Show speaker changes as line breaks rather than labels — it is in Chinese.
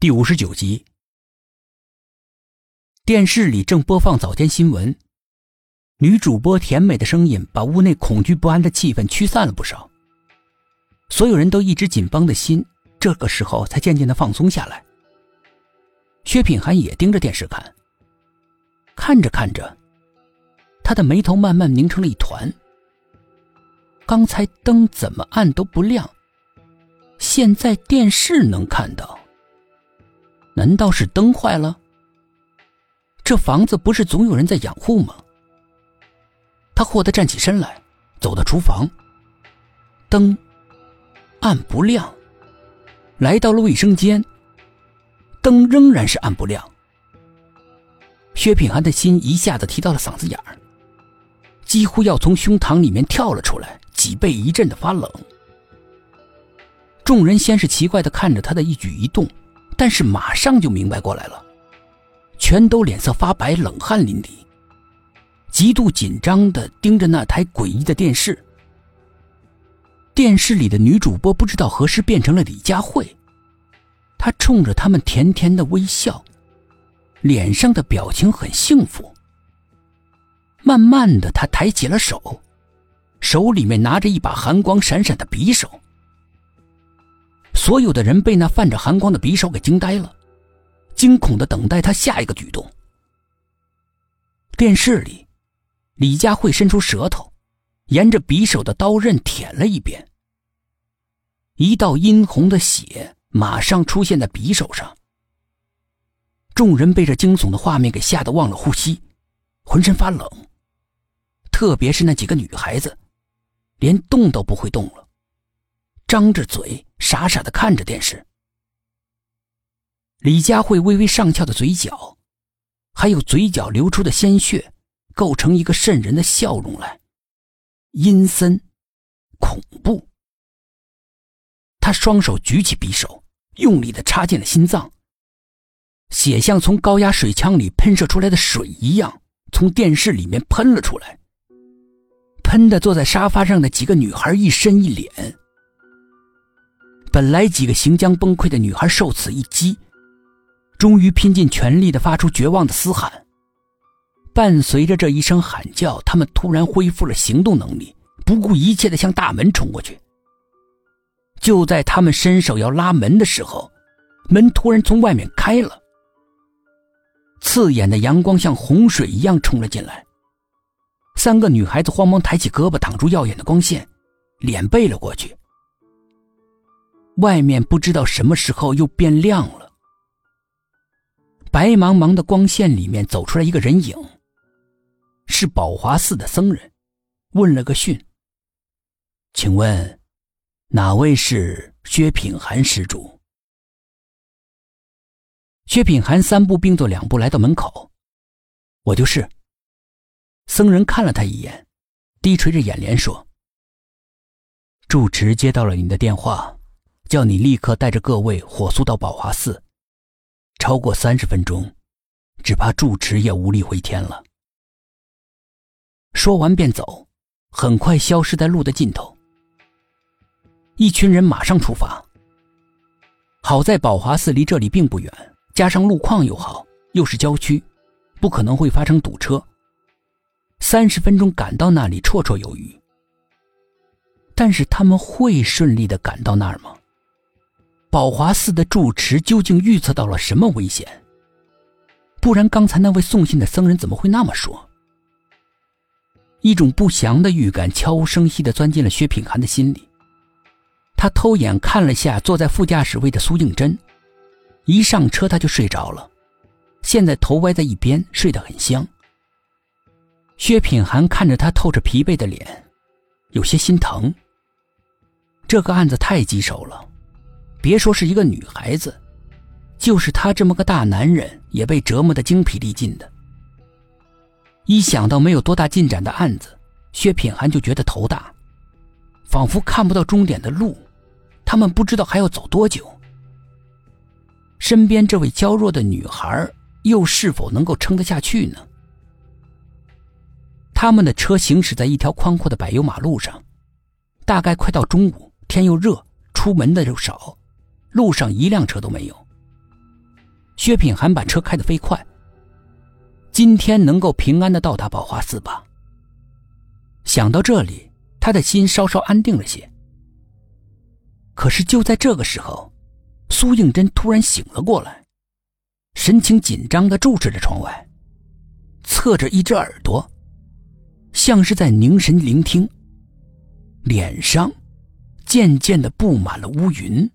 第五十九集，电视里正播放早间新闻，女主播甜美的声音把屋内恐惧不安的气氛驱散了不少。所有人都一直紧绷的心，这个时候才渐渐的放松下来。薛品涵也盯着电视看，看着看着，他的眉头慢慢拧成了一团。刚才灯怎么按都不亮，现在电视能看到。难道是灯坏了？这房子不是总有人在养护吗？他霍地站起身来，走到厨房，灯暗不亮。来到了卫生间，灯仍然是暗不亮。薛品涵的心一下子提到了嗓子眼儿，几乎要从胸膛里面跳了出来，脊背一阵的发冷。众人先是奇怪的看着他的一举一动。但是马上就明白过来了，全都脸色发白，冷汗淋漓，极度紧张的盯着那台诡异的电视。电视里的女主播不知道何时变成了李佳慧，她冲着他们甜甜的微笑，脸上的表情很幸福。慢慢的，她抬起了手，手里面拿着一把寒光闪闪的匕首。所有的人被那泛着寒光的匕首给惊呆了，惊恐的等待他下一个举动。电视里，李佳慧伸出舌头，沿着匕首的刀刃舔了一遍。一道殷红的血马上出现在匕首上。众人被这惊悚的画面给吓得忘了呼吸，浑身发冷。特别是那几个女孩子，连动都不会动了。张着嘴，傻傻的看着电视。李佳慧微微上翘的嘴角，还有嘴角流出的鲜血，构成一个瘆人的笑容来，阴森，恐怖。他双手举起匕首，用力的插进了心脏，血像从高压水枪里喷射出来的水一样，从电视里面喷了出来，喷的坐在沙发上的几个女孩一身一脸。本来几个行将崩溃的女孩受此一击，终于拼尽全力的发出绝望的嘶喊。伴随着这一声喊叫，他们突然恢复了行动能力，不顾一切的向大门冲过去。就在他们伸手要拉门的时候，门突然从外面开了，刺眼的阳光像洪水一样冲了进来。三个女孩子慌忙抬起胳膊挡住耀眼的光线，脸背了过去。外面不知道什么时候又变亮了，白茫茫的光线里面走出来一个人影，是宝华寺的僧人，问了个讯：“请问，哪位是薛品涵施主？”薛品涵三步并作两步来到门口，我就是。僧人看了他一眼，低垂着眼帘说：“住持接到了你的电话。”叫你立刻带着各位火速到宝华寺。超过三十分钟，只怕住持也无力回天了。说完便走，很快消失在路的尽头。一群人马上出发。好在宝华寺离这里并不远，加上路况又好，又是郊区，不可能会发生堵车。三十分钟赶到那里绰绰有余。但是他们会顺利的赶到那儿吗？宝华寺的住持究竟预测到了什么危险？不然刚才那位送信的僧人怎么会那么说？一种不祥的预感悄无声息地钻进了薛品涵的心里。他偷眼看了下坐在副驾驶位的苏应真，一上车他就睡着了，现在头歪在一边，睡得很香。薛品涵看着他透着疲惫的脸，有些心疼。这个案子太棘手了。别说是一个女孩子，就是他这么个大男人，也被折磨得精疲力尽的。一想到没有多大进展的案子，薛品涵就觉得头大，仿佛看不到终点的路，他们不知道还要走多久。身边这位娇弱的女孩又是否能够撑得下去呢？他们的车行驶在一条宽阔的柏油马路上，大概快到中午，天又热，出门的又少。路上一辆车都没有，薛品涵把车开得飞快。今天能够平安的到达宝华寺吧？想到这里，他的心稍稍安定了些。可是就在这个时候，苏应真突然醒了过来，神情紧张的注视着窗外，侧着一只耳朵，像是在凝神聆听。脸上渐渐的布满了乌云。